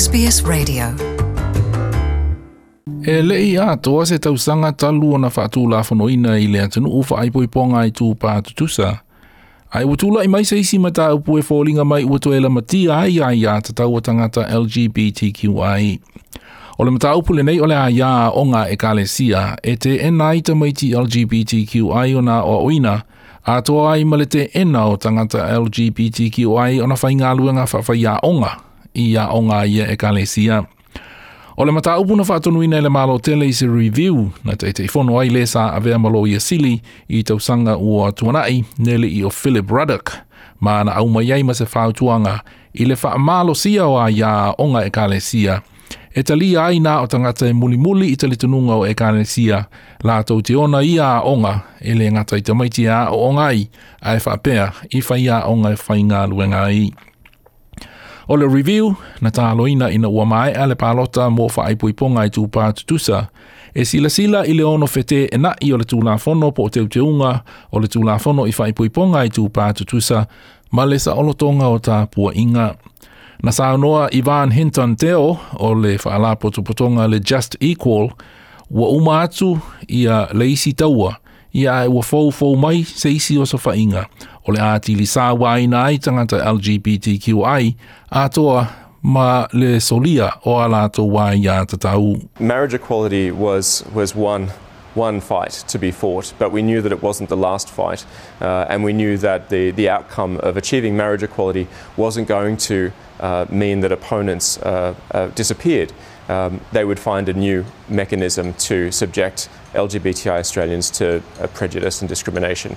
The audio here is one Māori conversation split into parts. SBS Radio. E le i a toa se tausanga talu o na whaatū la ina i le atanu o ai poi ponga i tū pātutusa. Ai wutula i mai seisi isi mata upu e fōlinga mai ua tuela ma tia ai ai a ta tau tangata LGBTQI. O le mata upu le nei o le ai a onga e kālesia e te ena i ti LGBTQI o nā o oina a toa ai ma le te ena o tangata LGBTQI o na whainga luenga whawhaia onga ia o ngā ia e ka lesia. O le mata upuna whātunu ina le malo tele i se review na te te ifono ai le sa a vea malo ia sili i tau sanga ua tuanai nele i o Philip Ruddock ma na au mai ma se whātuanga i le wha malo sia o a ia o ngā e ka lesia. E tali ai nā o tangata e muli muli i tali tununga o e ka lesia la tau te ona ia a onga e le ngata i tamaiti a o ongai a e whapea i whaia onga e whainga luenga i. O le review, na tā loina ina ua mai a le pālota mō whaipuiponga i tūpā tutusa. E sila sila i le ono whete e na i o le tūlā whono po o teu te unga, o le tūlā whono i whaipuiponga i tūpā tutusa, ma le sa olotonga o tā pua inga. Na sā noa Ivan Hinton Teo o le whaala potopotonga le Just Equal, ua uma atu i a le isi taua, i a e ua fau fau mai se isi o sa whainga, o le waina ai tangata LGBTQI atoa ma le solia o ala to tatau. Marriage equality was, was one one fight to be fought, but we knew that it wasn't the last fight, uh, and we knew that the, the outcome of achieving marriage equality wasn't going to uh, mean that opponents uh, uh disappeared. Um, they would find a new mechanism to subject LGBTI Australians to uh, prejudice and discrimination.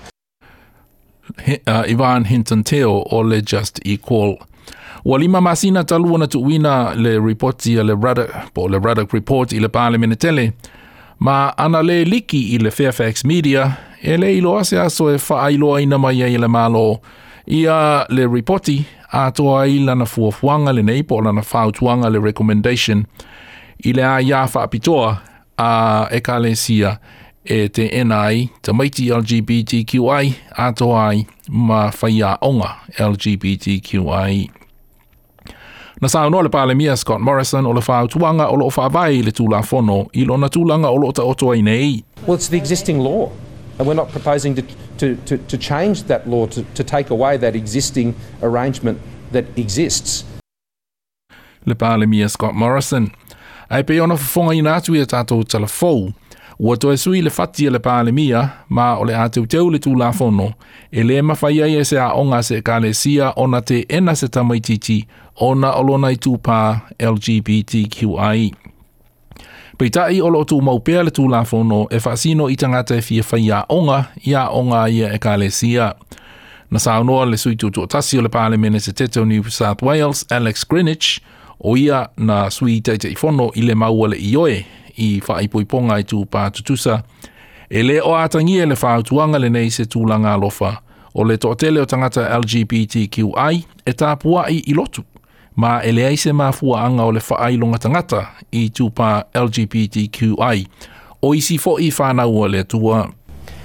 uh, Ivan Hinton Teo o le Just Equal. Ua lima masina talu ona tu uina le report i le Ruddock, po le Ruddock Report i le pāle mene tele, ma ana le liki i le Fairfax Media, e le ilo ase aso e whaailoa ina mai i le malo. Ia le reporti, a toa i lana fuafuanga le nei, po lana fautuanga le recommendation, i le a ia whaapitoa a e kale sia e te NI, te maiti LGBTQI, ato ai ma whaia onga LGBTQI. Na sāu noa le pāle mia Scott Morrison o le whāu tuanga o loo whāwai le tūlā whono i lo na tūlanga o loo ta otoa i nei. Well, it's the existing law. And we're not proposing to, to, to, to change that law, to, to take away that existing arrangement that exists. Le pāle mia Scott Morrison. Ai pe ona whawhonga i nātu i a tātou telefou. Ua toe sui le fati le pāle mia, ma o le ateu teu le tū la fono, e le ma fai ai e se a onga se ka le sia ona te ena se tamaititi ona olona i tū pā LGBTQI. Pei tai o lo tū maupea le tū la fono e fasino i tangata e fia fai onga, i a onga ia e ka le sia. Na sa anoa le sui tū tuatasi o le pāle mene se teteo New South Wales, Alex Greenwich, o ia na sui teite i fono i le maua le ioe i whaipoiponga i tū pātutusa. E, e le o atangi e le whautuanga le nei se tūlanga lofa, o le to tele o tangata LGBTQI e tāpua i lotu. ma e le aise mafua anga o le whaailonga tangata i tūpā LGBTQI, o isi fo i whānau o le tua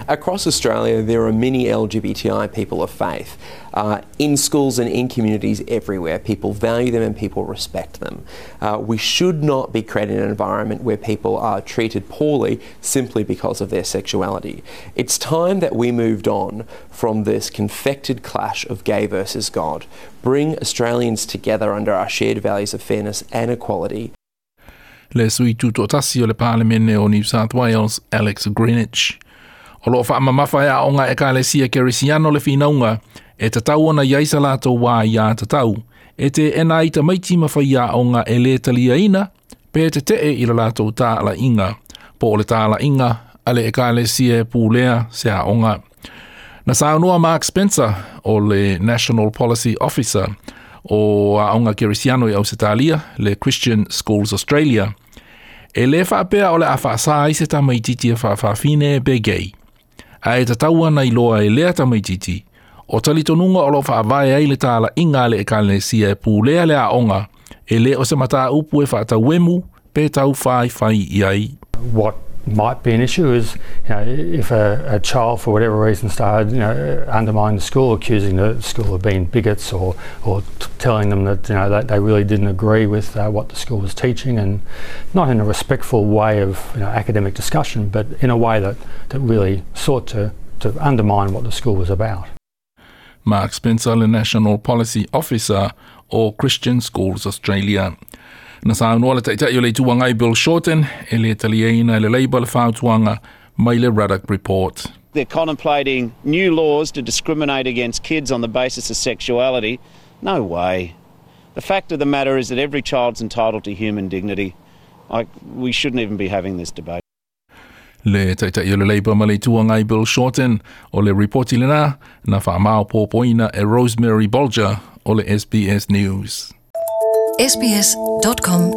Across Australia, there are many LGBTI people of faith uh, in schools and in communities everywhere. People value them and people respect them. Uh, we should not be creating an environment where people are treated poorly simply because of their sexuality. It's time that we moved on from this confected clash of gay versus God. Bring Australians together under our shared values of fairness and equality. Le sui tutto tassi le parlemenne o New South Wales, Alex Greenwich. o loo faamamafa e aʻoga ekalesia keresiano le finauga e tatau ona iai sa latou wā iā tatau e teena maiti tamaiti ma fai aʻoga e lē taliaina pe te teʻe i le latou taalaʻiga po o le taalaʻiga e e a le ekalesia e pulea se aʻoga na saunua mark spencer o le national policy officer o aʻoga keresiano i ausitalia le christian schools australia e lē faapea o le a faasā ai se tamaitiiti e faafafine e a e tatau ana i loa e lea tamaititi, o talitonunga o lofa avae ai le tala inga le e kane sia e pūlea le a onga, e le o se mata upu e fa ata wemu pe tau fai fai iai. What might be an issue is you know, if a, a, child for whatever reason started you know, undermining the school, accusing the school of being bigots or, or telling them that you know that they really didn't agree with uh, what the school was teaching and not in a respectful way of you know, academic discussion but in a way that, that really sought to, to undermine what the school was about. Mark Spencer, the National Policy Officer or Christian Schools Australia. Nasa anua le taitai o le tuanga i Bill Shorten, e le taliaina le leiba le mai le Ruddock Report. They're contemplating new laws to discriminate against kids on the basis of sexuality. No way. The fact of the matter is that every child's entitled to human dignity. I, we shouldn't even be having this debate. le taitaia o le leipa ma le ituaga i bill shorten o le reporti lenā na fa faamao pōpoina e rosemary bolger o le sbs news sbs.com.au